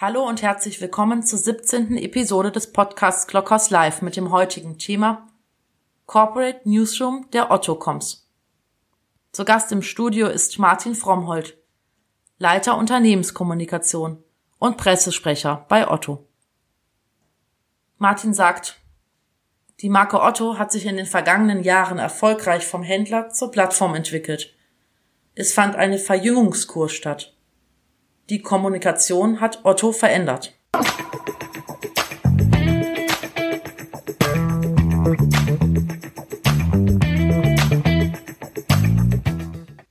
Hallo und herzlich willkommen zur 17. Episode des Podcasts Glockhaus Live mit dem heutigen Thema Corporate Newsroom der Ottocoms. Zu Gast im Studio ist Martin Frommhold, Leiter Unternehmenskommunikation und Pressesprecher bei Otto. Martin sagt, die Marke Otto hat sich in den vergangenen Jahren erfolgreich vom Händler zur Plattform entwickelt. Es fand eine Verjüngungskur statt. Die Kommunikation hat Otto verändert.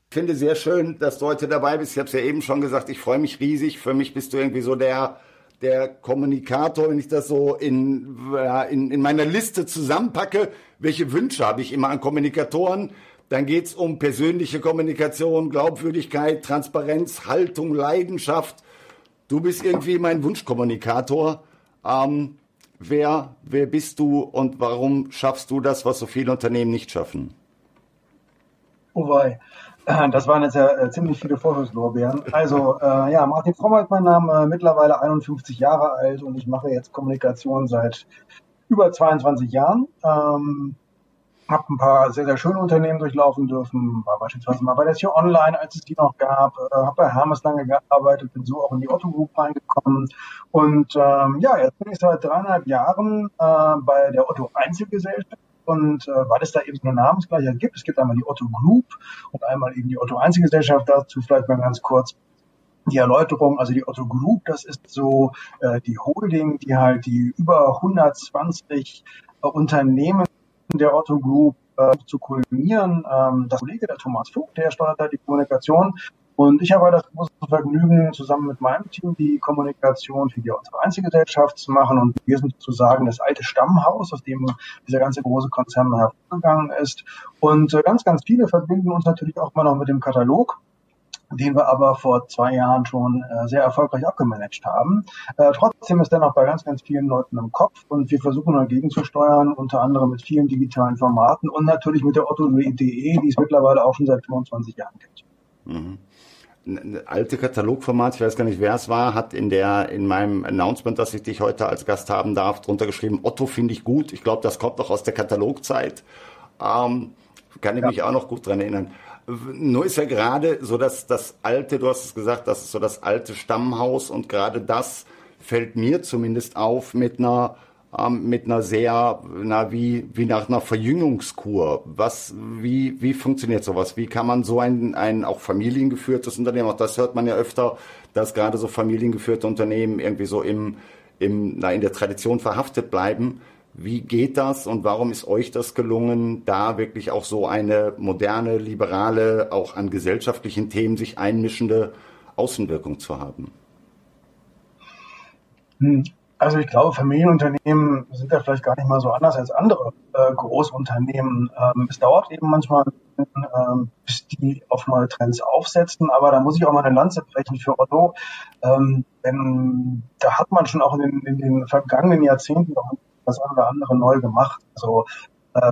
Ich finde sehr schön, dass du heute dabei bist. Ich habe es ja eben schon gesagt, ich freue mich riesig. Für mich bist du irgendwie so der, der Kommunikator, wenn ich das so in, in, in meiner Liste zusammenpacke. Welche Wünsche habe ich immer an Kommunikatoren? Dann geht's um persönliche Kommunikation, Glaubwürdigkeit, Transparenz, Haltung, Leidenschaft. Du bist irgendwie mein Wunschkommunikator. Ähm, wer, wer bist du und warum schaffst du das, was so viele Unternehmen nicht schaffen? Oh wei. Das waren jetzt ja äh, ziemlich viele Vorschusslorbeeren. Also, äh, ja, Martin Frommer ist mein Name, mittlerweile 51 Jahre alt und ich mache jetzt Kommunikation seit über 22 Jahren. Ähm, habe ein paar sehr, sehr schöne Unternehmen durchlaufen dürfen, war beispielsweise mal bei der Tier Online, als es die noch gab, äh, habe bei Hermes lange gearbeitet, bin so auch in die Otto Group reingekommen. Und ähm, ja, jetzt bin ich seit dreieinhalb Jahren äh, bei der Otto Einzelgesellschaft. Und äh, weil es da eben so eine Namensgleichheit gibt, es gibt einmal die Otto Group und einmal eben die Otto Einzelgesellschaft, dazu vielleicht mal ganz kurz die Erläuterung, also die Otto Group, das ist so äh, die Holding, die halt die über 120 äh, Unternehmen der Otto Group äh, zu kulminieren. Ähm, das Kollege, der Thomas Vogt, der steuert da die Kommunikation. Und ich habe das große Vergnügen, zusammen mit meinem Team die Kommunikation für die Otto Einzelgesellschaft zu machen. Und wir sind sozusagen das alte Stammhaus, aus dem dieser ganze große Konzern hervorgegangen ist. Und äh, ganz, ganz viele verbinden uns natürlich auch mal noch mit dem Katalog den wir aber vor zwei Jahren schon äh, sehr erfolgreich abgemanagt haben. Äh, trotzdem ist er noch bei ganz, ganz vielen Leuten im Kopf und wir versuchen dagegen zu steuern, unter anderem mit vielen digitalen Formaten und natürlich mit der Otto.de, die es mittlerweile auch schon seit 25 Jahren gibt. Mhm. Ein alte Katalogformat, ich weiß gar nicht, wer es war, hat in der in meinem Announcement, dass ich dich heute als Gast haben darf, drunter geschrieben, Otto finde ich gut. Ich glaube, das kommt noch aus der Katalogzeit. Ähm, kann ich ja. mich auch noch gut dran erinnern. Nur ist ja gerade so, dass das alte, du hast es gesagt, das ist so das alte Stammhaus und gerade das fällt mir zumindest auf mit einer ähm, mit einer sehr, na, wie, wie nach einer Verjüngungskur. Was, wie, wie funktioniert sowas? Wie kann man so ein, ein auch familiengeführtes Unternehmen, auch das hört man ja öfter, dass gerade so familiengeführte Unternehmen irgendwie so im, im, na, in der Tradition verhaftet bleiben. Wie geht das und warum ist euch das gelungen, da wirklich auch so eine moderne, liberale, auch an gesellschaftlichen Themen sich einmischende Außenwirkung zu haben? Hm, also ich glaube, Familienunternehmen sind ja vielleicht gar nicht mal so anders als andere äh, Großunternehmen. Ähm, es dauert eben manchmal, ähm, bis die auf neue Trends aufsetzen, aber da muss ich auch mal eine Lanze brechen für Otto. Ähm, denn da hat man schon auch in den, in den vergangenen Jahrzehnten noch das eine oder andere neu gemacht. Also äh,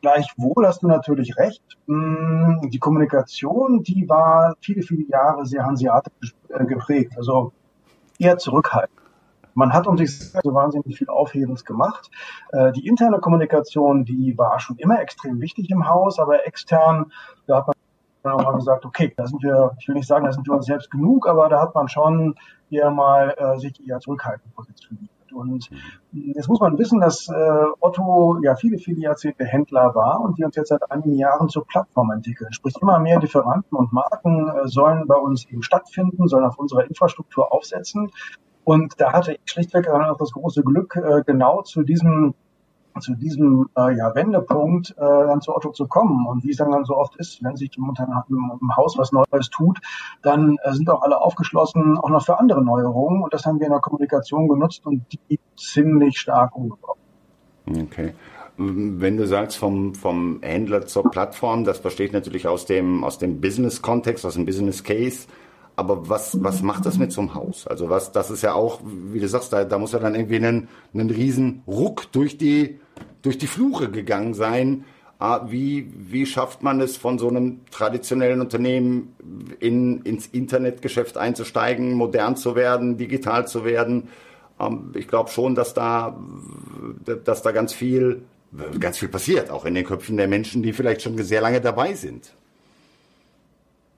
Gleichwohl hast du natürlich recht. Hm, die Kommunikation, die war viele, viele Jahre sehr hanseatisch äh, geprägt, also eher zurückhaltend. Man hat um sich so wahnsinnig viel Aufhebens gemacht. Äh, die interne Kommunikation, die war schon immer extrem wichtig im Haus, aber extern, da hat man auch mal gesagt, okay, da sind wir, ich will nicht sagen, da sind wir uns selbst genug, aber da hat man schon eher mal äh, sich eher zurückhaltend positioniert. Und mhm. jetzt muss man wissen, dass äh, Otto ja viele, viele Jahrzehnte Händler war und wir uns jetzt seit einigen Jahren zur Plattform entwickeln. Sprich, immer mehr Lieferanten und Marken äh, sollen bei uns eben stattfinden, sollen auf unserer Infrastruktur aufsetzen. Und da hatte ich schlichtweg auch das große Glück, äh, genau zu diesem zu diesem äh, ja, Wendepunkt äh, dann zu Otto zu kommen. Und wie es dann, so oft ist, wenn sich im, im Haus was Neues tut, dann äh, sind auch alle aufgeschlossen, auch noch für andere Neuerungen. Und das haben wir in der Kommunikation genutzt und die ziemlich stark umgebaut. Okay. Wenn du sagst vom, vom Händler zur Plattform, das verstehe ich natürlich aus dem, aus dem Business-Kontext, aus dem Business-Case. Aber was, was macht das mit so einem Haus? Also was, das ist ja auch, wie du sagst, da, da muss ja dann irgendwie einen, einen riesen Ruck durch die, durch die Flure gegangen sein. Ah, wie, wie schafft man es von so einem traditionellen Unternehmen in, ins Internetgeschäft einzusteigen, modern zu werden, digital zu werden? Ähm, ich glaube schon, dass da, dass da ganz viel, ganz viel passiert, auch in den Köpfen der Menschen, die vielleicht schon sehr lange dabei sind.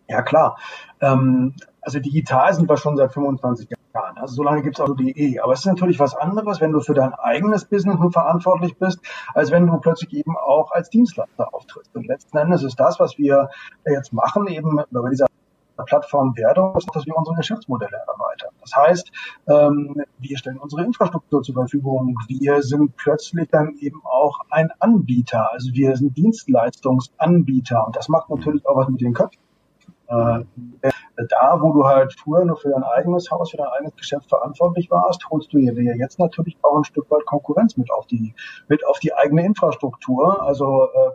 Ja, klar. Ähm, also digital sind wir schon seit 25 Jahren. Also so lange gibt es auch DE. Aber es ist natürlich was anderes, wenn du für dein eigenes Business nur verantwortlich bist, als wenn du plötzlich eben auch als Dienstleister auftrittst. Und letzten Endes ist das, was wir jetzt machen, eben bei dieser Plattform Werdung, ist, dass wir unsere Geschäftsmodelle erweitern. Das heißt, ähm, wir stellen unsere Infrastruktur zur Verfügung. Wir sind plötzlich dann eben auch ein Anbieter. Also wir sind Dienstleistungsanbieter. Und das macht natürlich auch was mit den Köpfen. Äh, da, wo du halt früher nur für dein eigenes Haus, für dein eigenes Geschäft verantwortlich warst, holst du dir jetzt natürlich auch ein Stück weit Konkurrenz mit auf die, mit auf die eigene Infrastruktur. Also äh,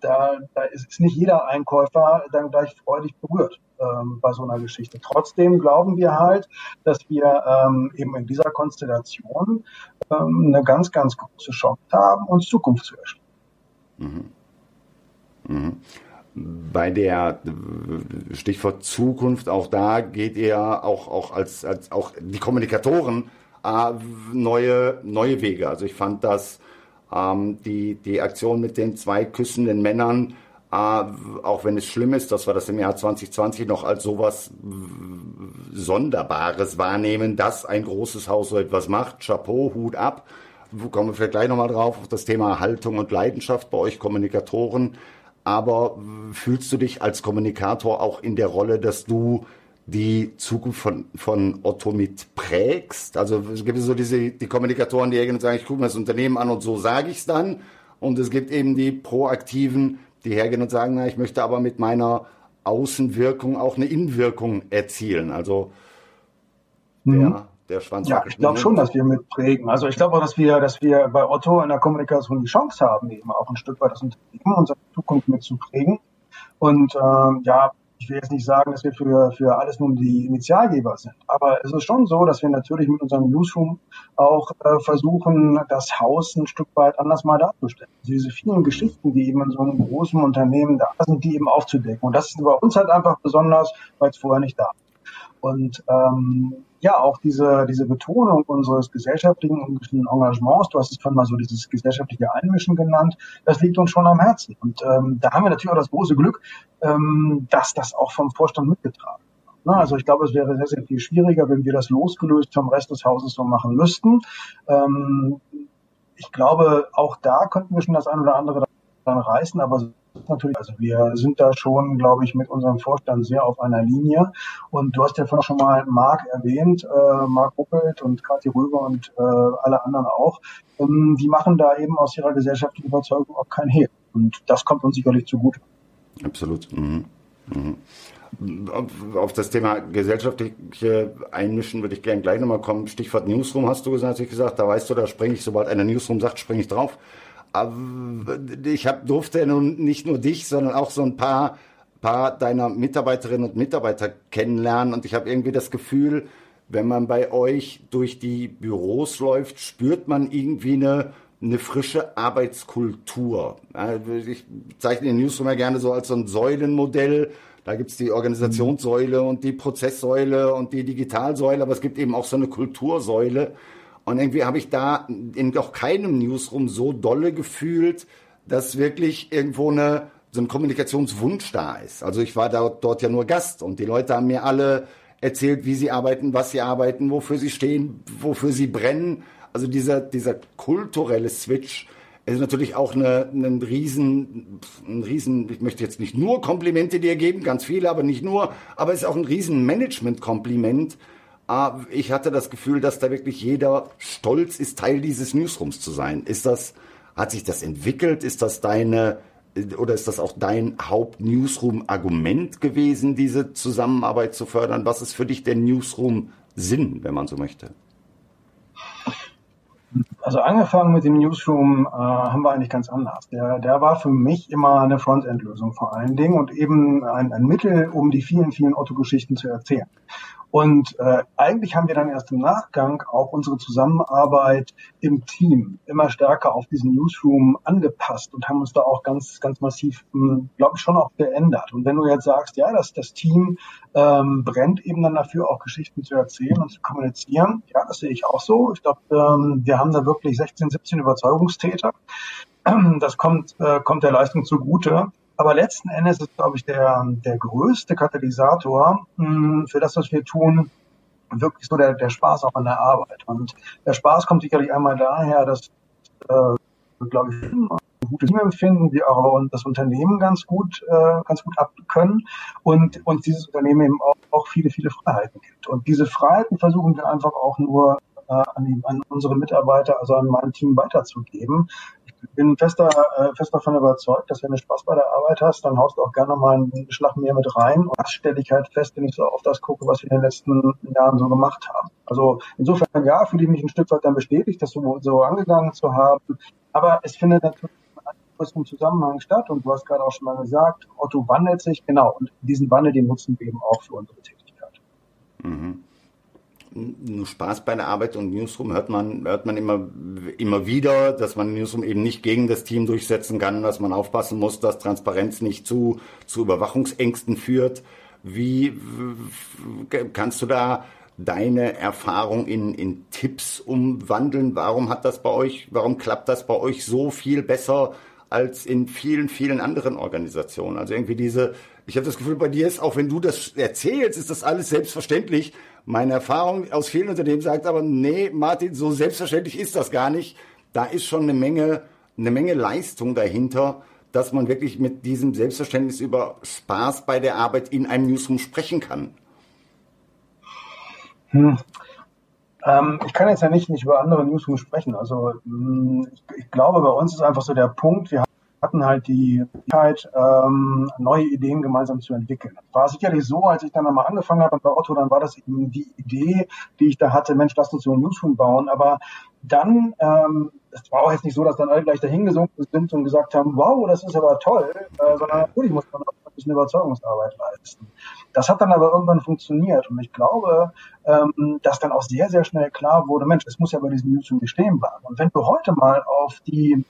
da, da ist nicht jeder Einkäufer dann gleich freudig berührt ähm, bei so einer Geschichte. Trotzdem glauben wir halt, dass wir ähm, eben in dieser Konstellation ähm, eine ganz, ganz große Chance haben, uns Zukunft zu erstellen. Mhm. Mhm bei der Stichwort Zukunft, auch da geht ihr auch, auch als, als auch die Kommunikatoren äh, neue, neue Wege. Also ich fand das ähm, die, die Aktion mit den zwei küssenden Männern, äh, auch wenn es schlimm ist, dass wir das im Jahr 2020 noch als sowas Sonderbares wahrnehmen, dass ein großes Haus so etwas macht. Chapeau, Hut ab. Kommen wir vielleicht gleich nochmal drauf, auf das Thema Haltung und Leidenschaft bei euch Kommunikatoren aber fühlst du dich als Kommunikator auch in der Rolle, dass du die Zukunft von, von Otto mit prägst? Also es gibt so diese die Kommunikatoren, die hergehen und sagen, ich gucke mir das Unternehmen an und so sage ich es dann. Und es gibt eben die Proaktiven, die hergehen und sagen, na, ich möchte aber mit meiner Außenwirkung auch eine Innenwirkung erzielen. Also mhm der Schwanz. Ja, ich glaube schon, dass wir mitprägen. Also ich glaube auch, dass wir, dass wir bei Otto in der Kommunikation die Chance haben, eben auch ein Stück weit das Unternehmen, unsere Zukunft mitzuprägen. Und ähm, ja, ich will jetzt nicht sagen, dass wir für, für alles nun die Initialgeber sind, aber es ist schon so, dass wir natürlich mit unserem Newsroom auch äh, versuchen, das Haus ein Stück weit anders mal darzustellen. Also diese vielen Geschichten, die eben in so einem großen Unternehmen da sind, die eben aufzudecken. Und das ist bei uns halt einfach besonders, weil es vorher nicht da war. Und ähm, ja, auch diese, diese Betonung unseres gesellschaftlichen Engagements, du hast es vorhin mal so dieses gesellschaftliche Einmischen genannt, das liegt uns schon am Herzen. Und ähm, da haben wir natürlich auch das große Glück, ähm, dass das auch vom Vorstand mitgetragen wird. Ne, also ich glaube, es wäre sehr, sehr viel schwieriger, wenn wir das losgelöst vom Rest des Hauses so machen müssten. Ähm, ich glaube, auch da könnten wir schon das ein oder andere dann reißen, aber natürlich, also wir sind da schon, glaube ich, mit unserem Vorstand sehr auf einer Linie. Und du hast ja vorhin schon mal Marc erwähnt, äh, Marc Ruppelt und Kathi Röber und äh, alle anderen auch. Ähm, die machen da eben aus ihrer gesellschaftlichen Überzeugung auch kein Hehl. Und das kommt uns sicherlich zugute. Absolut. Mhm. Mhm. Auf das Thema gesellschaftliche Einmischen würde ich gerne gleich nochmal kommen. Stichwort Newsroom hast du gesagt, ich gesagt, da weißt du, da springe ich, sobald einer Newsroom sagt, springe ich drauf ich hab, durfte nun nicht nur dich, sondern auch so ein paar, paar deiner Mitarbeiterinnen und Mitarbeiter kennenlernen. Und ich habe irgendwie das Gefühl, wenn man bei euch durch die Büros läuft, spürt man irgendwie eine, eine frische Arbeitskultur. Ich zeichne den Newsroom ja gerne so als so ein Säulenmodell. Da gibt's die Organisationssäule und die Prozesssäule und die Digitalsäule, aber es gibt eben auch so eine Kultursäule. Und irgendwie habe ich da in doch keinem Newsroom so dolle gefühlt, dass wirklich irgendwo eine, so ein Kommunikationswunsch da ist. Also ich war da, dort ja nur Gast und die Leute haben mir alle erzählt, wie sie arbeiten, was sie arbeiten, wofür sie stehen, wofür sie brennen. Also dieser, dieser kulturelle Switch ist natürlich auch eine, ein riesen, ein riesen, ich möchte jetzt nicht nur Komplimente dir geben, ganz viele, aber nicht nur, aber es ist auch ein riesen Management-Kompliment, ich hatte das Gefühl, dass da wirklich jeder stolz ist, Teil dieses Newsrooms zu sein. Ist das, hat sich das entwickelt? Ist das deine, oder ist das auch dein Haupt-Newsroom-Argument gewesen, diese Zusammenarbeit zu fördern? Was ist für dich der Newsroom-Sinn, wenn man so möchte? Also angefangen mit dem Newsroom äh, haben wir eigentlich ganz anders. Der, der war für mich immer eine Frontend-Lösung vor allen Dingen und eben ein, ein Mittel, um die vielen, vielen Otto-Geschichten zu erzählen. Und äh, eigentlich haben wir dann erst im Nachgang auch unsere Zusammenarbeit im Team immer stärker auf diesen Newsroom angepasst und haben uns da auch ganz, ganz massiv, hm, glaube ich, schon auch geändert. Und wenn du jetzt sagst, ja, dass das Team ähm, brennt eben dann dafür, auch Geschichten zu erzählen und zu kommunizieren, ja, das sehe ich auch so. Ich glaube, ähm, wir haben da wirklich 16, 17 Überzeugungstäter. Das kommt, äh, kommt der Leistung zugute. Aber letzten Endes ist, glaube ich, der, der größte Katalysator mh, hm, für das, was wir tun, wirklich so der, der Spaß auch an der Arbeit. Und der Spaß kommt sicherlich einmal daher, dass, äh, glaube ich, ein gutes Team empfinden, wir auch das Unternehmen ganz gut, äh, ganz gut abkönnen und uns dieses Unternehmen eben auch, auch viele, viele Freiheiten gibt. Und diese Freiheiten versuchen wir einfach auch nur äh, an, an unsere Mitarbeiter, also an mein Team weiterzugeben, bin fester, äh, fest davon überzeugt, dass wenn du Spaß bei der Arbeit hast, dann haust du auch gerne mal einen Schlag mehr mit rein. Und das stelle ich halt fest, wenn ich so auf das gucke, was wir in den letzten Jahren so gemacht haben. Also insofern, ja, fühle ich mich ein Stück weit dann bestätigt, das so, so angegangen zu haben. Aber es findet natürlich größeren Zusammenhang statt. Und du hast gerade auch schon mal gesagt, Otto wandelt sich. Genau. Und diesen Wandel, den nutzen wir eben auch für unsere Tätigkeit. Mhm nur Spaß bei der Arbeit und Newsroom hört man, hört man immer, immer wieder, dass man Newsroom eben nicht gegen das Team durchsetzen kann, dass man aufpassen muss, dass Transparenz nicht zu, zu Überwachungsängsten führt. Wie kannst du da deine Erfahrung in, in Tipps umwandeln? Warum hat das bei euch, warum klappt das bei euch so viel besser als in vielen, vielen anderen Organisationen? Also irgendwie diese, ich habe das Gefühl, bei dir ist, auch wenn du das erzählst, ist das alles selbstverständlich. Meine Erfahrung aus vielen Unternehmen sagt aber, nee, Martin, so selbstverständlich ist das gar nicht. Da ist schon eine Menge, eine Menge Leistung dahinter, dass man wirklich mit diesem Selbstverständnis über Spaß bei der Arbeit in einem Newsroom sprechen kann. Hm. Ähm, ich kann jetzt ja nicht, nicht über andere Newsrooms sprechen. Also hm, ich, ich, glaube, bei uns ist einfach so der Punkt, wir hatten halt die Möglichkeit, ähm, neue Ideen gemeinsam zu entwickeln. War sicherlich so, als ich dann einmal angefangen habe bei Otto, dann war das eben die Idee, die ich da hatte, Mensch, lass uns so ein Newsroom bauen. Aber dann, ähm, es war auch jetzt nicht so, dass dann alle gleich dahingesunken sind und gesagt haben, wow, das ist aber toll, äh, sondern natürlich muss man auch ein bisschen Überzeugungsarbeit leisten. Das hat dann aber irgendwann funktioniert und ich glaube, ähm, dass dann auch sehr, sehr schnell klar wurde, Mensch, es muss ja bei diesem Newsroom bestehen bleiben. Und wenn du heute mal auf die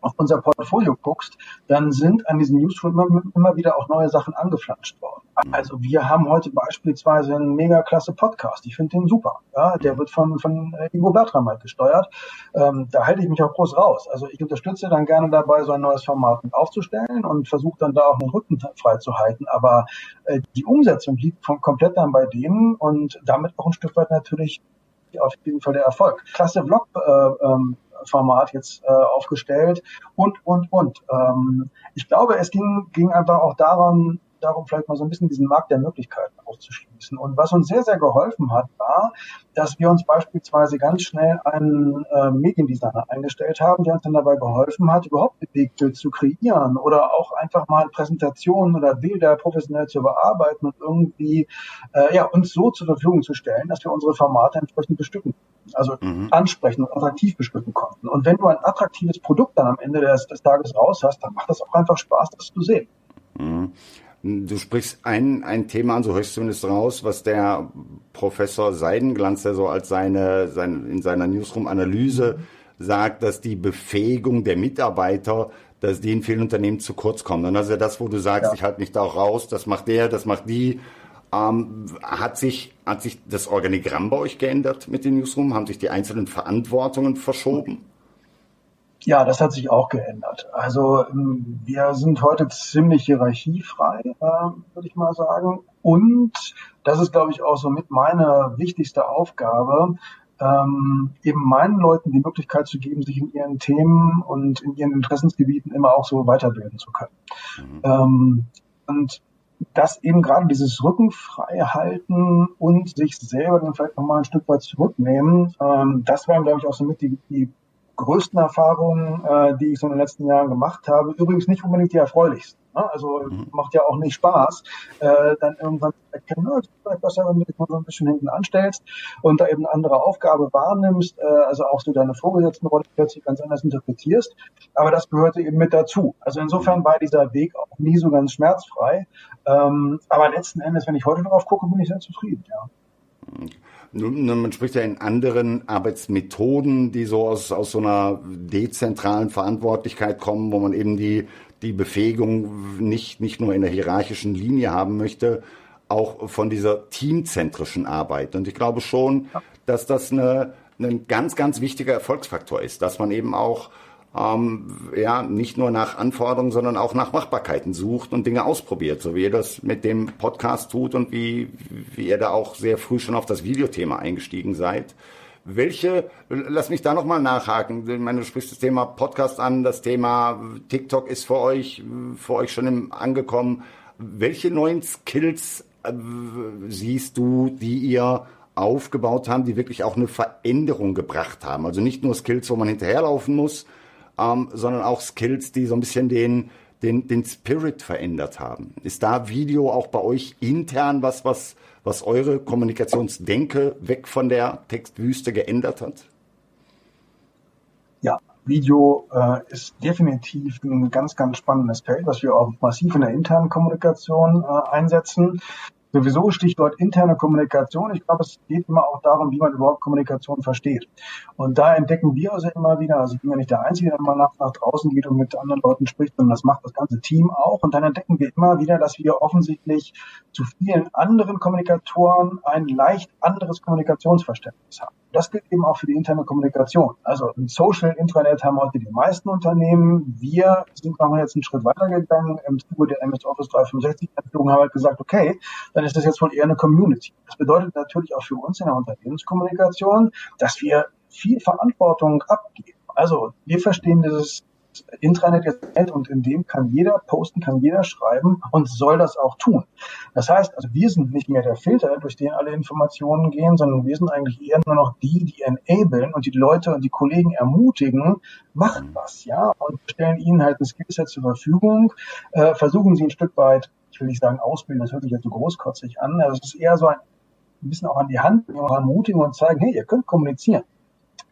auf unser Portfolio guckst, dann sind an diesem Newsroom immer, immer, wieder auch neue Sachen angeflanscht worden. Also wir haben heute beispielsweise einen mega klasse Podcast. Ich finde den super. Ja, der wird von, von Ingo Bertram halt gesteuert. Ähm, da halte ich mich auch groß raus. Also ich unterstütze dann gerne dabei, so ein neues Format mit aufzustellen und versuche dann da auch den Rücken frei zu halten. Aber äh, die Umsetzung liegt von, komplett dann bei denen und damit auch ein Stück weit natürlich auf jeden Fall der Erfolg. Klasse Vlog äh, ähm, Format jetzt äh, aufgestellt und, und, und. Ähm, ich glaube, es ging, ging einfach auch daran, darum, vielleicht mal so ein bisschen diesen Markt der Möglichkeiten auszuschließen. Und was uns sehr, sehr geholfen hat, war, dass wir uns beispielsweise ganz schnell einen äh, Mediendesigner eingestellt haben, der uns dann dabei geholfen hat, überhaupt Bewegtbild zu kreieren oder auch einfach mal Präsentationen oder Bilder professionell zu bearbeiten und irgendwie äh, ja, uns so zur Verfügung zu stellen, dass wir unsere Formate entsprechend bestücken, also mhm. ansprechen und attraktiv bestücken konnten. Und wenn du ein attraktives Produkt dann am Ende des, des Tages raus hast, dann macht das auch einfach Spaß, das zu sehen. Mhm. Du sprichst ein, ein Thema an, so höchst zumindest raus, was der Professor Seidenglanz, der so als seine, seine in seiner Newsroom-Analyse sagt, dass die Befähigung der Mitarbeiter, dass die in vielen Unternehmen zu kurz kommen. Und das ist ja das, wo du sagst, ja. ich halte mich da auch raus, das macht der, das macht die. Ähm, hat sich, hat sich das Organigramm bei euch geändert mit den Newsroom? Haben sich die einzelnen Verantwortungen verschoben? Ja, das hat sich auch geändert. Also ähm, wir sind heute ziemlich hierarchiefrei, äh, würde ich mal sagen. Und das ist, glaube ich, auch so mit meine wichtigste Aufgabe, ähm, eben meinen Leuten die Möglichkeit zu geben, sich in ihren Themen und in ihren Interessensgebieten immer auch so weiterbilden zu können. Mhm. Ähm, und das eben gerade dieses Rückenfrei halten und sich selber dann vielleicht nochmal ein Stück weit zurücknehmen, ähm, das waren, glaube ich, auch so mit die, die größten Erfahrungen, äh, die ich so in den letzten Jahren gemacht habe. Übrigens nicht unbedingt die erfreulichsten. Ne? Also mhm. macht ja auch nicht Spaß, äh, dann irgendwann zu erkennen, na, ist vielleicht besser, wenn du dich mal so ein bisschen hinten anstellst und da eben eine andere Aufgabe wahrnimmst, äh, also auch so deine Vorgesetztenrolle plötzlich ganz anders interpretierst. Aber das gehörte eben mit dazu. Also insofern war dieser Weg auch nie so ganz schmerzfrei. Ähm, aber letzten Endes, wenn ich heute darauf gucke, bin ich sehr zufrieden, ja. Man spricht ja in anderen Arbeitsmethoden, die so aus, aus so einer dezentralen Verantwortlichkeit kommen, wo man eben die, die Befähigung nicht, nicht nur in der hierarchischen Linie haben möchte, auch von dieser teamzentrischen Arbeit. Und ich glaube schon, dass das eine, ein ganz, ganz wichtiger Erfolgsfaktor ist, dass man eben auch ähm, ja, nicht nur nach Anforderungen, sondern auch nach Machbarkeiten sucht und Dinge ausprobiert, so wie ihr das mit dem Podcast tut und wie, wie ihr da auch sehr früh schon auf das Videothema eingestiegen seid. Welche, lass mich da nochmal nachhaken. Ich meine, du sprichst das Thema Podcast an, das Thema TikTok ist für euch, für euch schon im, angekommen. Welche neuen Skills äh, siehst du, die ihr aufgebaut haben, die wirklich auch eine Veränderung gebracht haben? Also nicht nur Skills, wo man hinterherlaufen muss, ähm, sondern auch Skills, die so ein bisschen den, den, den Spirit verändert haben. Ist da Video auch bei euch intern was, was, was eure Kommunikationsdenke weg von der Textwüste geändert hat? Ja, Video äh, ist definitiv ein ganz, ganz spannendes Feld, was wir auch massiv in der internen Kommunikation äh, einsetzen. Sowieso Stichwort interne Kommunikation. Ich glaube, es geht immer auch darum, wie man überhaupt Kommunikation versteht. Und da entdecken wir also immer wieder, also ich bin ja nicht der Einzige, der mal nach, nach draußen geht und mit anderen Leuten spricht, sondern das macht das ganze Team auch. Und dann entdecken wir immer wieder, dass wir offensichtlich zu vielen anderen Kommunikatoren ein leicht anderes Kommunikationsverständnis haben. Das gilt eben auch für die interne Kommunikation. Also ein Social Intranet haben heute die meisten Unternehmen. Wir sind machen jetzt einen Schritt weiter gegangen. Im Zuge der MS Office 365 Einführung haben halt gesagt, okay, dann ist das jetzt wohl eher eine Community. Das bedeutet natürlich auch für uns in der Unternehmenskommunikation, dass wir viel Verantwortung abgeben. Also wir verstehen dieses Intranet jetzt und in dem kann jeder posten, kann jeder schreiben und soll das auch tun. Das heißt, also wir sind nicht mehr der Filter, durch den alle Informationen gehen, sondern wir sind eigentlich eher nur noch die, die enablen und die Leute und die Kollegen ermutigen, macht was, ja, und stellen ihnen halt ein Skillset zur Verfügung, äh, versuchen sie ein Stück weit, ich will nicht sagen ausbilden, das hört sich jetzt so großkotzig an, also es ist eher so ein, ein bisschen auch an die Hand, ermutigen und zeigen, hey, ihr könnt kommunizieren.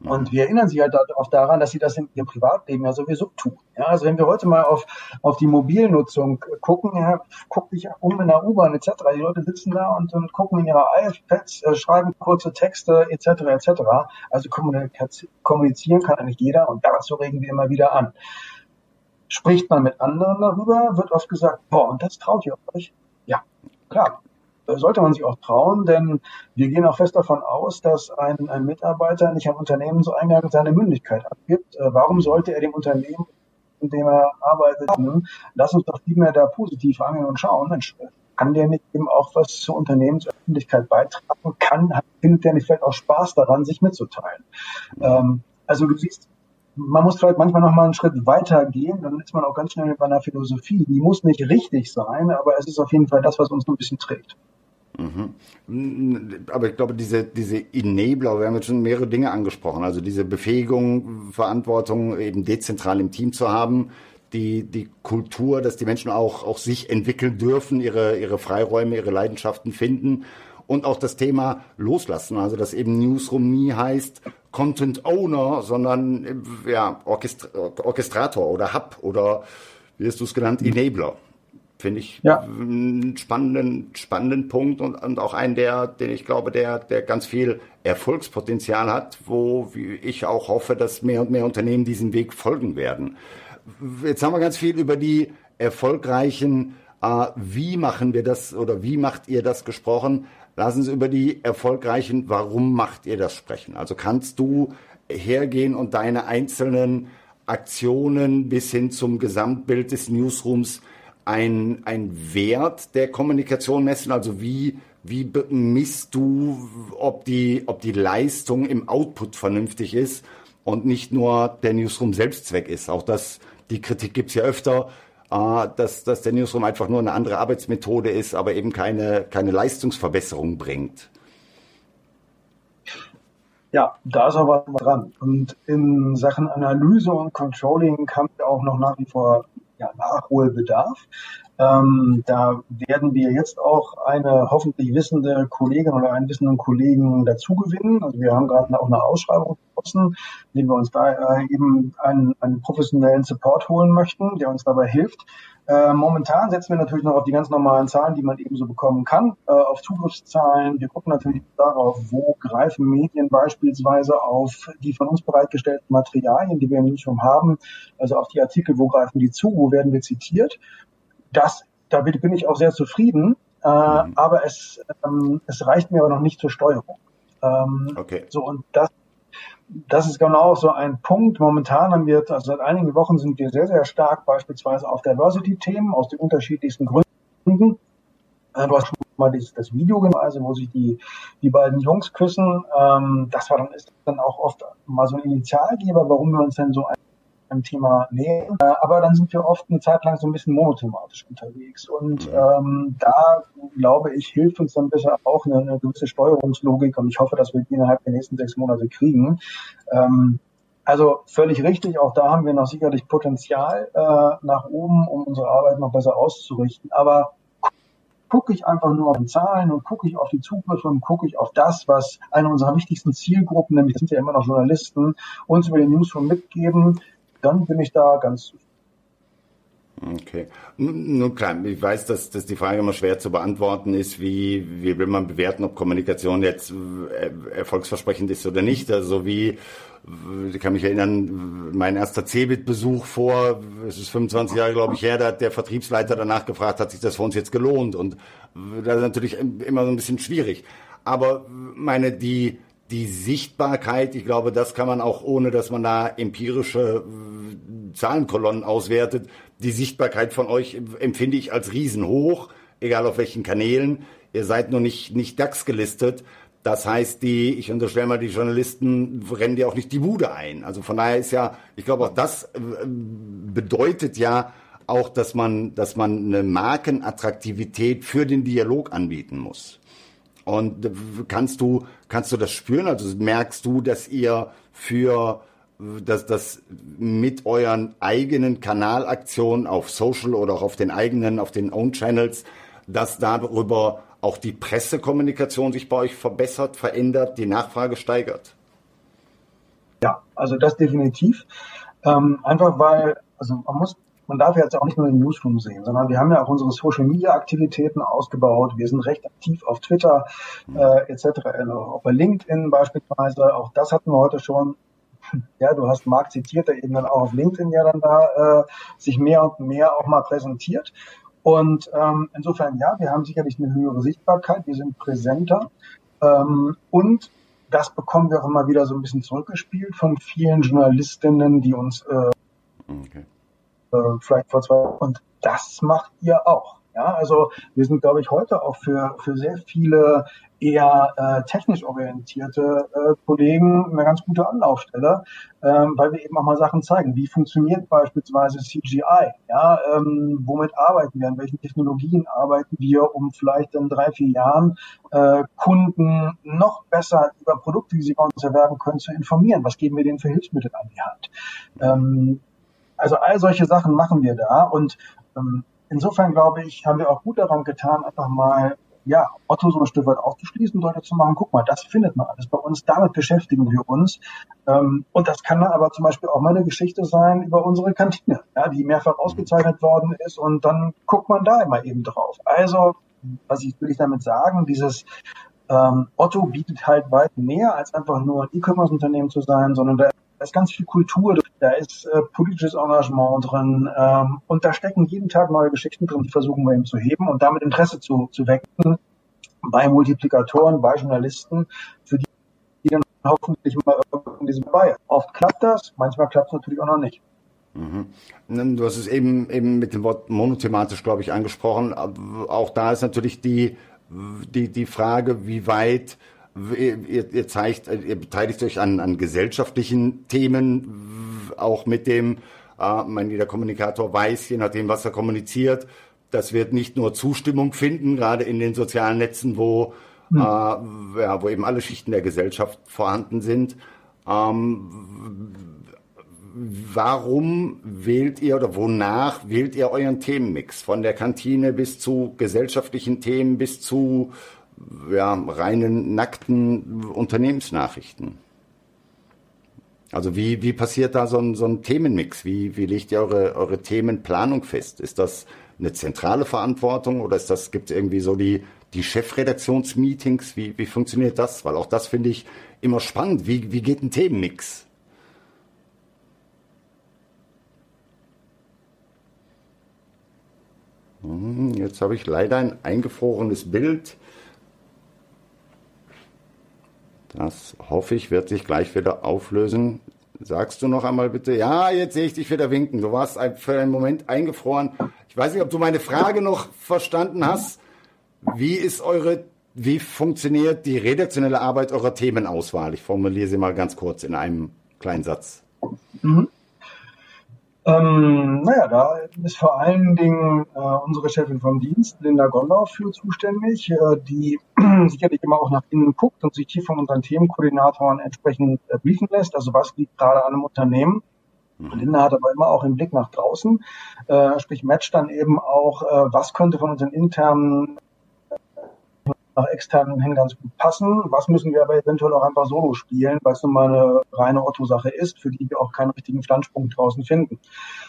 Und wir erinnern sie halt auch daran, dass sie das in ihrem Privatleben ja sowieso tun. Ja, also wenn wir heute mal auf, auf die Mobilnutzung gucken, ja, guck dich um in der U-Bahn etc. Die Leute sitzen da und, und gucken in ihre iPads, äh, schreiben kurze Texte etc. etc. Also kommunizieren kann eigentlich jeder und dazu regen wir immer wieder an. Spricht man mit anderen darüber, wird oft gesagt, boah, und das traut ihr euch? Ja, klar, sollte man sich auch trauen, denn wir gehen auch fest davon aus, dass ein, ein Mitarbeiter nicht am Unternehmenseingang seine Mündigkeit abgibt. Äh, warum sollte er dem Unternehmen, in dem er arbeitet, lass uns doch vielmehr da positiv rangehen und schauen, Mensch, kann der nicht eben auch was zur Unternehmensöffentlichkeit beitragen? Kann, findet der nicht vielleicht auch Spaß daran, sich mitzuteilen? Ähm, also du siehst, man muss vielleicht manchmal noch mal einen Schritt weiter gehen, dann ist man auch ganz schnell bei einer Philosophie. Die muss nicht richtig sein, aber es ist auf jeden Fall das, was uns ein bisschen trägt. Mhm. Aber ich glaube, diese, diese Enabler, wir haben jetzt schon mehrere Dinge angesprochen, also diese Befähigung, Verantwortung eben dezentral im Team zu haben, die, die Kultur, dass die Menschen auch, auch sich entwickeln dürfen, ihre, ihre Freiräume, ihre Leidenschaften finden und auch das Thema loslassen, also dass eben Newsroom nie heißt Content Owner, sondern ja, Orchestra Orchestrator oder Hub oder wie hast du es genannt, Enabler. Finde ich ja. einen spannenden, spannenden Punkt und, und auch einen, der, den ich glaube, der, der ganz viel Erfolgspotenzial hat, wo ich auch hoffe, dass mehr und mehr Unternehmen diesen Weg folgen werden. Jetzt haben wir ganz viel über die erfolgreichen, äh, wie machen wir das oder wie macht ihr das gesprochen. Lassen Sie über die erfolgreichen, warum macht ihr das sprechen? Also kannst du hergehen und deine einzelnen Aktionen bis hin zum Gesamtbild des Newsrooms ein, ein Wert der Kommunikation messen? Also wie, wie misst du, ob die, ob die Leistung im Output vernünftig ist und nicht nur der Newsroom Selbstzweck ist? Auch das, die Kritik gibt's ja öfter, äh, dass, dass der Newsroom einfach nur eine andere Arbeitsmethode ist, aber eben keine, keine Leistungsverbesserung bringt. Ja, da ist aber was dran. Und in Sachen Analyse und Controlling haben wir auch noch nach wie vor ja, Nachholbedarf. Ähm, da werden wir jetzt auch eine hoffentlich wissende Kollegin oder einen wissenden Kollegen dazu gewinnen. Also wir haben gerade auch eine Ausschreibung entschlossen, indem wir uns da äh, eben einen, einen professionellen Support holen möchten, der uns dabei hilft. Äh, momentan setzen wir natürlich noch auf die ganz normalen Zahlen, die man eben so bekommen kann, äh, auf Zugriffszahlen. Wir gucken natürlich darauf, wo greifen Medien beispielsweise auf die von uns bereitgestellten Materialien, die wir im Newsroom haben, also auf die Artikel, wo greifen die zu, wo werden wir zitiert. Das, damit bin ich auch sehr zufrieden, äh, mhm. aber es, ähm, es reicht mir aber noch nicht zur Steuerung. Ähm, okay. So, und das das ist genau so ein Punkt. Momentan haben wir, also seit einigen Wochen sind wir sehr, sehr stark beispielsweise auf Diversity-Themen aus den unterschiedlichsten Gründen. Äh, du hast schon mal dieses, das Video gemacht, also wo sich die, die beiden Jungs küssen. Ähm, das war dann, ist dann auch oft mal so ein Initialgeber, warum wir uns denn so einem Thema nähern. Äh, aber dann sind wir oft eine Zeit lang so ein bisschen monothematisch unterwegs. Und ähm, da, glaube ich, hilft uns dann besser auch eine, eine, gewisse Steuerungslogik. Und ich hoffe, dass wir die innerhalb der nächsten sechs Monate kriegen. Ähm, also völlig richtig, auch da haben wir noch sicherlich Potenzial äh, nach oben, um unsere Arbeit noch besser auszurichten. Aber gucke ich einfach nur auf die Zahlen und gucke ich auf die Zugriffe und gucke ich auf das, was eine unserer wichtigsten Zielgruppen, nämlich das sind ja immer noch Journalisten, uns über den Newsroom mitgeben, dann bin ich da ganz Okay. Nun klar, ich weiß, dass, dass die Frage immer schwer zu beantworten ist, wie, wie will man bewerten, ob Kommunikation jetzt äh, erfolgsversprechend ist oder nicht. Also wie, ich kann mich erinnern, mein erster Cebit-Besuch vor, es ist 25 Jahre, glaube ich, her, da hat der Vertriebsleiter danach gefragt, hat sich das für uns jetzt gelohnt? Und das ist natürlich immer so ein bisschen schwierig. Aber meine, die, die Sichtbarkeit, ich glaube, das kann man auch ohne, dass man da empirische äh, Zahlenkolonnen auswertet. Die Sichtbarkeit von euch empfinde ich als riesenhoch, egal auf welchen Kanälen. Ihr seid nur nicht, nicht DAX gelistet. Das heißt, die, ich unterstelle mal, die Journalisten rennen dir auch nicht die Bude ein. Also von daher ist ja, ich glaube auch das äh, bedeutet ja auch, dass man, dass man eine Markenattraktivität für den Dialog anbieten muss. Und kannst du, kannst du das spüren? Also merkst du, dass ihr für dass das mit euren eigenen Kanalaktionen auf Social oder auch auf den eigenen, auf den Own Channels, dass darüber auch die Pressekommunikation sich bei euch verbessert, verändert, die Nachfrage steigert? Ja, also das definitiv. Ähm, einfach weil, also man muss man darf jetzt auch nicht nur den Newsroom sehen, sondern wir haben ja auch unsere Social Media Aktivitäten ausgebaut. Wir sind recht aktiv auf Twitter äh, etc. Äh, auch bei LinkedIn beispielsweise. Auch das hatten wir heute schon. Ja, du hast Marc zitiert, der eben dann auch auf LinkedIn ja dann da äh, sich mehr und mehr auch mal präsentiert. Und ähm, insofern, ja, wir haben sicherlich eine höhere Sichtbarkeit, wir sind präsenter. Ähm, und das bekommen wir auch immer wieder so ein bisschen zurückgespielt von vielen Journalistinnen, die uns äh, okay äh, vielleicht vor zwei Und das macht ihr auch. Ja, also wir sind, glaube ich, heute auch für, für sehr viele eher äh, technisch orientierte äh, Kollegen eine ganz gute Anlaufstelle, ähm, weil wir eben auch mal Sachen zeigen. Wie funktioniert beispielsweise CGI? Ja, ähm, womit arbeiten wir? An welchen Technologien arbeiten wir, um vielleicht in drei, vier Jahren äh, Kunden noch besser über Produkte, die sie bei uns erwerben können, zu informieren? Was geben wir denen für Hilfsmittel an die Hand? Ähm, also all solche Sachen machen wir da und ähm, insofern glaube ich, haben wir auch gut daran getan, einfach mal ja, Otto so ein Stück weit aufzuschließen, Leute zu machen, guck mal, das findet man alles bei uns, damit beschäftigen wir uns. Ähm, und das kann dann aber zum Beispiel auch mal eine Geschichte sein über unsere Kantine, die mehrfach ausgezeichnet worden ist und dann guckt man da immer eben drauf. Also, was ich, will ich damit sagen, dieses ähm, Otto bietet halt weit mehr als einfach nur ein E-Commerce-Unternehmen zu sein, sondern da ist ganz viel Kultur, da ist äh, politisches Engagement drin ähm, und da stecken jeden Tag neue Geschichten drin, die versuchen wir eben zu heben und damit Interesse zu, zu wecken bei Multiplikatoren, bei Journalisten, für die, die dann hoffentlich mal irgendwie dabei. Oft klappt das, manchmal klappt es natürlich auch noch nicht. Mhm. Du hast es eben, eben mit dem Wort monothematisch, glaube ich, angesprochen. Auch da ist natürlich die, die, die Frage, wie weit Ihr, ihr, zeigt, ihr beteiligt euch an, an gesellschaftlichen Themen, auch mit dem, äh, mein jeder Kommunikator weiß, je nachdem, was er kommuniziert, das wird nicht nur Zustimmung finden, gerade in den sozialen Netzen, wo, mhm. äh, ja, wo eben alle Schichten der Gesellschaft vorhanden sind. Ähm, warum wählt ihr oder wonach wählt ihr euren Themenmix? Von der Kantine bis zu gesellschaftlichen Themen bis zu ja, reinen, nackten Unternehmensnachrichten? Also wie, wie passiert da so ein, so ein Themenmix? Wie, wie legt ihr eure, eure Themenplanung fest? Ist das eine zentrale Verantwortung oder ist das, gibt es irgendwie so die, die Chefredaktionsmeetings? Wie, wie funktioniert das? Weil auch das finde ich immer spannend. Wie, wie geht ein Themenmix? Hm, jetzt habe ich leider ein eingefrorenes Bild. Das hoffe ich, wird sich gleich wieder auflösen. Sagst du noch einmal bitte? Ja, jetzt sehe ich dich wieder winken. Du warst für einen Moment eingefroren. Ich weiß nicht, ob du meine Frage noch verstanden hast. Wie ist eure, wie funktioniert die redaktionelle Arbeit eurer Themenauswahl? Ich formuliere sie mal ganz kurz in einem kleinen Satz. Mhm. Ähm, naja, da ist vor allen Dingen äh, unsere Chefin vom Dienst, Linda Gondorf, für zuständig, äh, die sicherlich immer auch nach innen guckt und sich hier von unseren Themenkoordinatoren entsprechend äh, briefen lässt. Also was liegt gerade an einem Unternehmen? Mhm. Linda hat aber immer auch den Blick nach draußen, äh, sprich matcht dann eben auch, äh, was könnte von unseren internen nach externen hin ganz gut passen. Was müssen wir aber eventuell auch einfach solo spielen, weil es nun mal eine reine Otto-Sache ist, für die wir auch keinen richtigen Standpunkt draußen finden.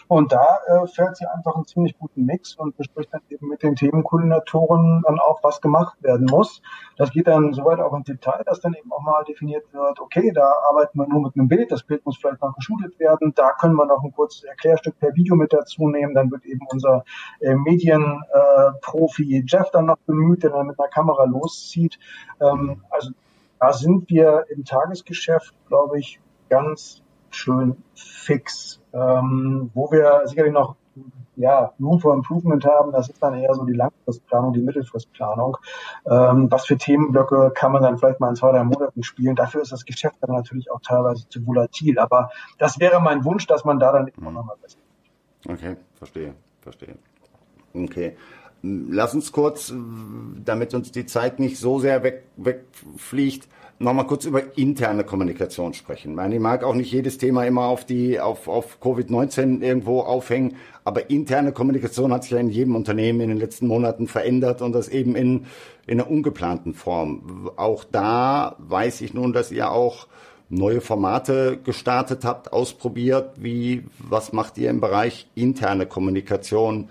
Und da äh, fährt sie einfach einen ziemlich guten Mix und bespricht dann eben mit den Themenkoordinatoren dann auch, was gemacht werden muss. Das geht dann soweit auch im Detail, dass dann eben auch mal definiert wird, okay, da arbeiten wir nur mit einem Bild, das Bild muss vielleicht noch geshootet werden, da können wir noch ein kurzes Erklärstück per Video mit dazu nehmen, dann wird eben unser äh, Medienprofi äh, Jeff dann noch bemüht, der dann mit einer Kamera loszieht. Ähm, also da sind wir im Tagesgeschäft, glaube ich, ganz schön fix. Ähm, wo wir sicherlich noch ja, Room for Improvement haben, das ist dann eher so die Langfristplanung, die Mittelfristplanung. Ähm, was für Themenblöcke kann man dann vielleicht mal in zwei, drei Monaten spielen? Dafür ist das Geschäft dann natürlich auch teilweise zu volatil. Aber das wäre mein Wunsch, dass man da dann immer noch mal besser Okay, verstehe, verstehe. Okay. Lass uns kurz, damit uns die Zeit nicht so sehr weg, wegfliegt, nochmal kurz über interne Kommunikation sprechen. Ich meine, ich mag auch nicht jedes Thema immer auf die, auf, auf Covid-19 irgendwo aufhängen, aber interne Kommunikation hat sich ja in jedem Unternehmen in den letzten Monaten verändert und das eben in, in einer ungeplanten Form. Auch da weiß ich nun, dass ihr auch neue Formate gestartet habt, ausprobiert. Wie, was macht ihr im Bereich interne Kommunikation?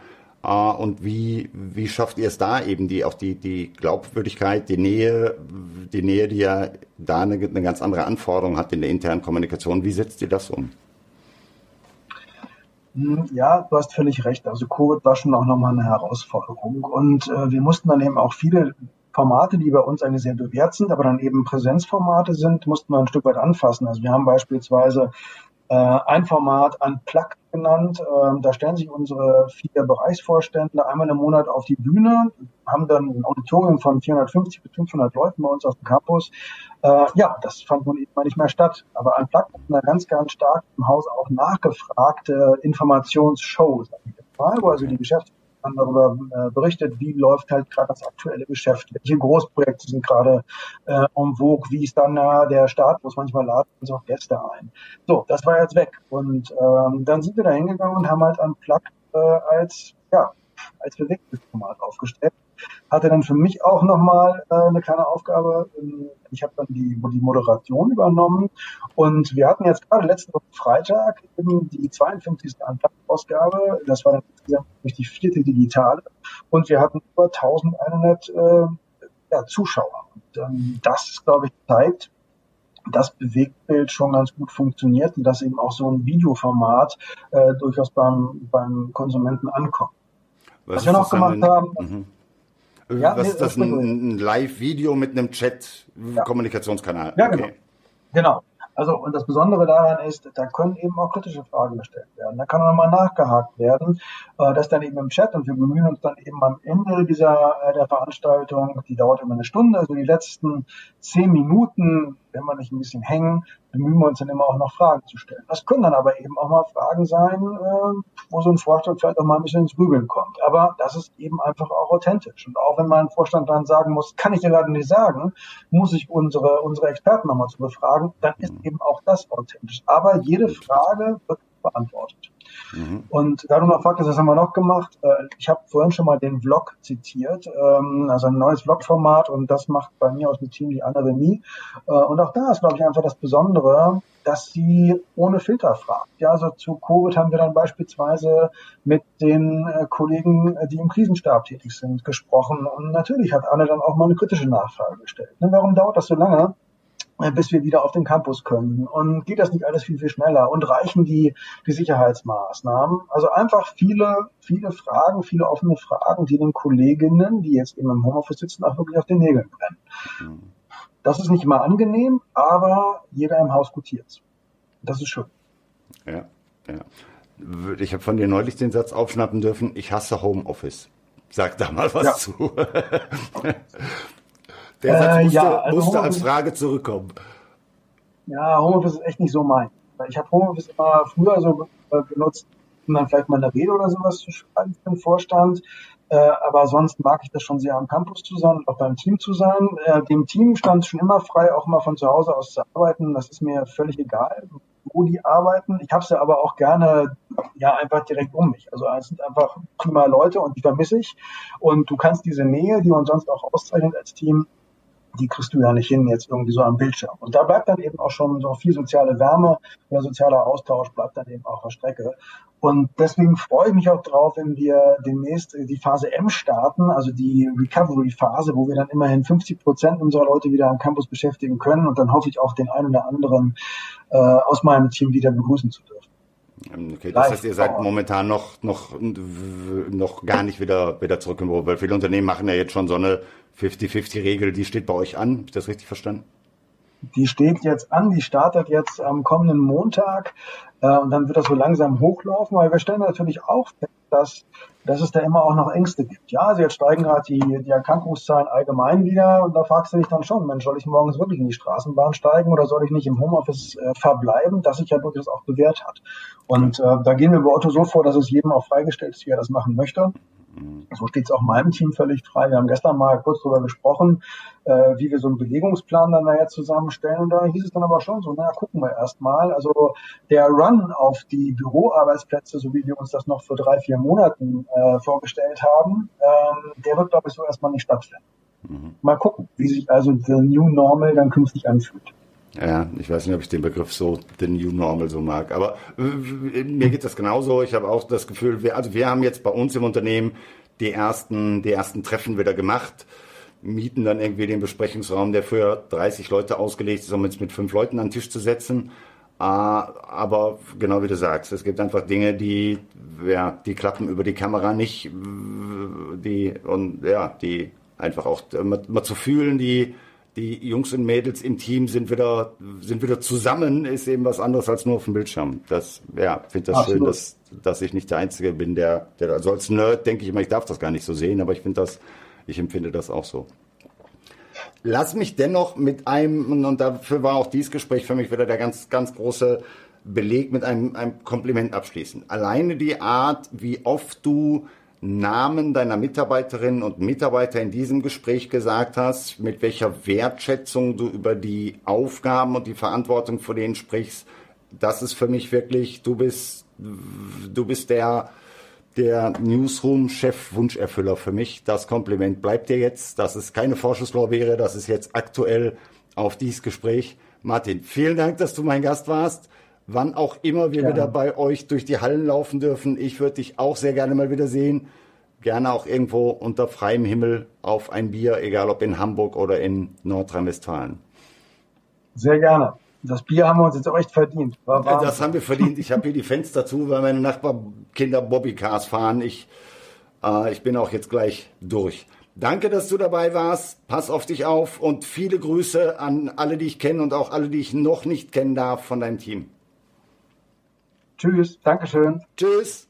Uh, und wie, wie schafft ihr es da eben die, auch die, die Glaubwürdigkeit, die Nähe, die Nähe, die ja da eine, eine ganz andere Anforderung hat in der internen Kommunikation. Wie setzt ihr das um? Hm, ja, du hast völlig recht. Also Covid war schon auch nochmal eine Herausforderung. Und äh, wir mussten dann eben auch viele Formate, die bei uns eigentlich sehr bewährt sind, aber dann eben Präsenzformate sind, mussten wir ein Stück weit anfassen. Also wir haben beispielsweise ein Format Unplugged genannt. Ähm, da stellen sich unsere vier Bereichsvorstände einmal im Monat auf die Bühne, haben dann ein Auditorium von 450 bis 500 Leuten bei uns auf dem Campus. Äh, ja, das fand nun eben mal nicht mehr statt. Aber Unplugged hat eine ganz, ganz stark im Haus auch nachgefragte Informationsshow, sag ich jetzt mal, wo also die Geschäftsführer darüber äh, berichtet, wie läuft halt gerade das aktuelle Geschäft, welche Großprojekte sind gerade äh, en vogue, wie ist dann äh, der Start, wo es manchmal laden uns auch Gäste ein. So, das war jetzt weg. Und ähm, dann sind wir da hingegangen und haben halt ein Plug äh, als, ja, als Bewegtbildformat aufgestellt hatte dann für mich auch nochmal äh, eine kleine Aufgabe. Ähm, ich habe dann die, die Moderation übernommen und wir hatten jetzt gerade letzten Freitag eben die 52. Ausgabe. Das war dann insgesamt die vierte digitale und wir hatten über 1100 äh, ja, Zuschauer. Und ähm, das, glaube ich, zeigt, dass Bewegtbild schon ganz gut funktioniert und dass eben auch so ein Videoformat äh, durchaus beim, beim Konsumenten ankommt. Was, Was wir noch gemacht haben, mhm. Ja, Was ist das? Ein, ein Live-Video mit einem Chat-Kommunikationskanal? Ja, okay. genau. Genau. Also, und das Besondere daran ist, da können eben auch kritische Fragen gestellt werden. Da kann auch nochmal nachgehakt werden. Äh, das dann eben im Chat und wir bemühen uns dann eben am Ende dieser, äh, der Veranstaltung, die dauert immer eine Stunde, also die letzten zehn Minuten, wenn wir nicht ein bisschen hängen, bemühen wir uns dann immer auch noch Fragen zu stellen. Das können dann aber eben auch mal Fragen sein, äh, wo so ein Vorstand vielleicht auch mal ein bisschen ins Grübeln kommt. Aber das ist eben einfach auch authentisch. Und auch wenn mal ein Vorstand dann sagen muss, kann ich dir gerade nicht sagen, muss ich unsere, unsere Experten nochmal zu befragen, dann ist eben auch das authentisch. Aber jede Frage wird beantwortet. Mhm. Und da du noch fragtest, was haben wir noch gemacht? Äh, ich habe vorhin schon mal den Vlog zitiert, ähm, also ein neues Vlog-Format und das macht bei mir aus dem Team die Remy. Äh, und auch da ist, glaube ich, einfach das Besondere, dass sie ohne Filter fragt. Ja, also zu Covid haben wir dann beispielsweise mit den äh, Kollegen, die im Krisenstab tätig sind, gesprochen. Und natürlich hat Anne dann auch mal eine kritische Nachfrage gestellt. Ne, warum dauert das so lange? Äh, bis wir wieder auf den Campus können. Und geht das nicht alles viel, viel schneller? Und reichen die, die Sicherheitsmaßnahmen? Also einfach viele, viele Fragen, viele offene Fragen, die den Kolleginnen, die jetzt eben im Homeoffice sitzen, auch wirklich auf den Nägeln brennen. Das ist nicht immer angenehm, aber jeder im Haus gutiert Das ist schön. Ja, ja. Ich habe von dir neulich den Satz aufschnappen dürfen, ich hasse Homeoffice. Sag da mal was ja. zu. Der Satz äh, musste, ja, also musste als Frage zurückkommen. Ja, Homeoffice ist echt nicht so mein. Ich habe Homeoffice immer früher so äh, benutzt, um dann vielleicht mal eine Rede oder sowas zu schreiben für den Vorstand. Äh, aber sonst mag ich das schon sehr am Campus zu sein und auch beim Team zu sein. Äh, dem Team stand es schon immer frei, auch mal von zu Hause aus zu arbeiten. Das ist mir völlig egal, wo die arbeiten. Ich habe sie aber auch gerne ja einfach direkt um mich. Also es sind einfach prima Leute und die vermisse ich. Und du kannst diese Nähe, die uns sonst auch auszeichnet als Team, die kriegst du ja nicht hin jetzt irgendwie so am Bildschirm. Und da bleibt dann eben auch schon so viel soziale Wärme oder sozialer Austausch bleibt dann eben auch auf Strecke. Und deswegen freue ich mich auch drauf, wenn wir demnächst die Phase M starten, also die Recovery-Phase, wo wir dann immerhin 50 Prozent unserer Leute wieder am Campus beschäftigen können und dann hoffe ich auch den einen oder anderen äh, aus meinem Team wieder begrüßen zu dürfen. Ähm, okay, das heißt, ihr seid momentan noch, noch, noch gar nicht wieder, wieder zurück im Büro, weil viele Unternehmen machen ja jetzt schon so eine 50-50-Regel, die steht bei euch an. Habe ich das richtig verstanden? Die steht jetzt an, die startet jetzt am kommenden Montag äh, und dann wird das so langsam hochlaufen, weil wir stellen natürlich auch fest, dass, dass es da immer auch noch Ängste gibt. Ja, also jetzt steigen gerade die, die Erkrankungszahlen allgemein wieder und da fragst du dich dann schon, Mensch, soll ich morgens wirklich in die Straßenbahn steigen oder soll ich nicht im Homeoffice äh, verbleiben, das sich ja durchaus auch bewährt hat. Und äh, da gehen wir bei Otto so vor, dass es jedem auch freigestellt ist, wie er das machen möchte. So steht es auch meinem Team völlig frei. Wir haben gestern mal kurz darüber gesprochen, äh, wie wir so einen Belegungsplan dann nachher zusammenstellen. Und da hieß es dann aber schon so, naja, gucken wir erst mal. Also der Run auf die Büroarbeitsplätze, so wie wir uns das noch vor drei, vier Monaten äh, vorgestellt haben, ähm, der wird, glaube ich, so erstmal nicht stattfinden. Mhm. Mal gucken, wie sich also the New Normal dann künftig anfühlt. Ja, ich weiß nicht, ob ich den Begriff so, the new normal so mag. Aber äh, mir geht das genauso. Ich habe auch das Gefühl, wir, also wir haben jetzt bei uns im Unternehmen die ersten, die ersten Treffen wieder gemacht, mieten dann irgendwie den Besprechungsraum, der für 30 Leute ausgelegt ist, um jetzt mit fünf Leuten an den Tisch zu setzen. Äh, aber genau wie du sagst, es gibt einfach Dinge, die, ja, die klappen über die Kamera nicht, die, und ja, die einfach auch mal zu fühlen, die, die Jungs und Mädels im Team sind wieder, sind wieder zusammen, ist eben was anderes als nur auf dem Bildschirm. Das, ja, finde das Absolut. schön, dass, dass ich nicht der Einzige bin, der, der, also als Nerd denke ich immer, ich darf das gar nicht so sehen, aber ich finde das, ich empfinde das auch so. Lass mich dennoch mit einem, und dafür war auch dieses Gespräch für mich wieder der ganz, ganz große Beleg mit einem, einem Kompliment abschließen. Alleine die Art, wie oft du Namen deiner Mitarbeiterinnen und Mitarbeiter in diesem Gespräch gesagt hast, mit welcher Wertschätzung du über die Aufgaben und die Verantwortung vor denen sprichst, das ist für mich wirklich, du bist, du bist der, der Newsroom-Chef-Wunscherfüller für mich. Das Kompliment bleibt dir jetzt. Das ist keine Vorschusslorbeere, das ist jetzt aktuell auf dieses Gespräch. Martin, vielen Dank, dass du mein Gast warst wann auch immer wir ja. wieder bei euch durch die Hallen laufen dürfen. Ich würde dich auch sehr gerne mal wieder sehen. Gerne auch irgendwo unter freiem Himmel auf ein Bier, egal ob in Hamburg oder in Nordrhein-Westfalen. Sehr gerne. Das Bier haben wir uns jetzt auch echt verdient. das haben wir verdient. Ich habe hier die Fenster zu, weil meine Nachbarkinder Bobbycars fahren. Ich, äh, ich bin auch jetzt gleich durch. Danke, dass du dabei warst. Pass auf dich auf und viele Grüße an alle, die ich kenne und auch alle, die ich noch nicht kennen darf von deinem Team. Tschüss, Dankeschön. Tschüss.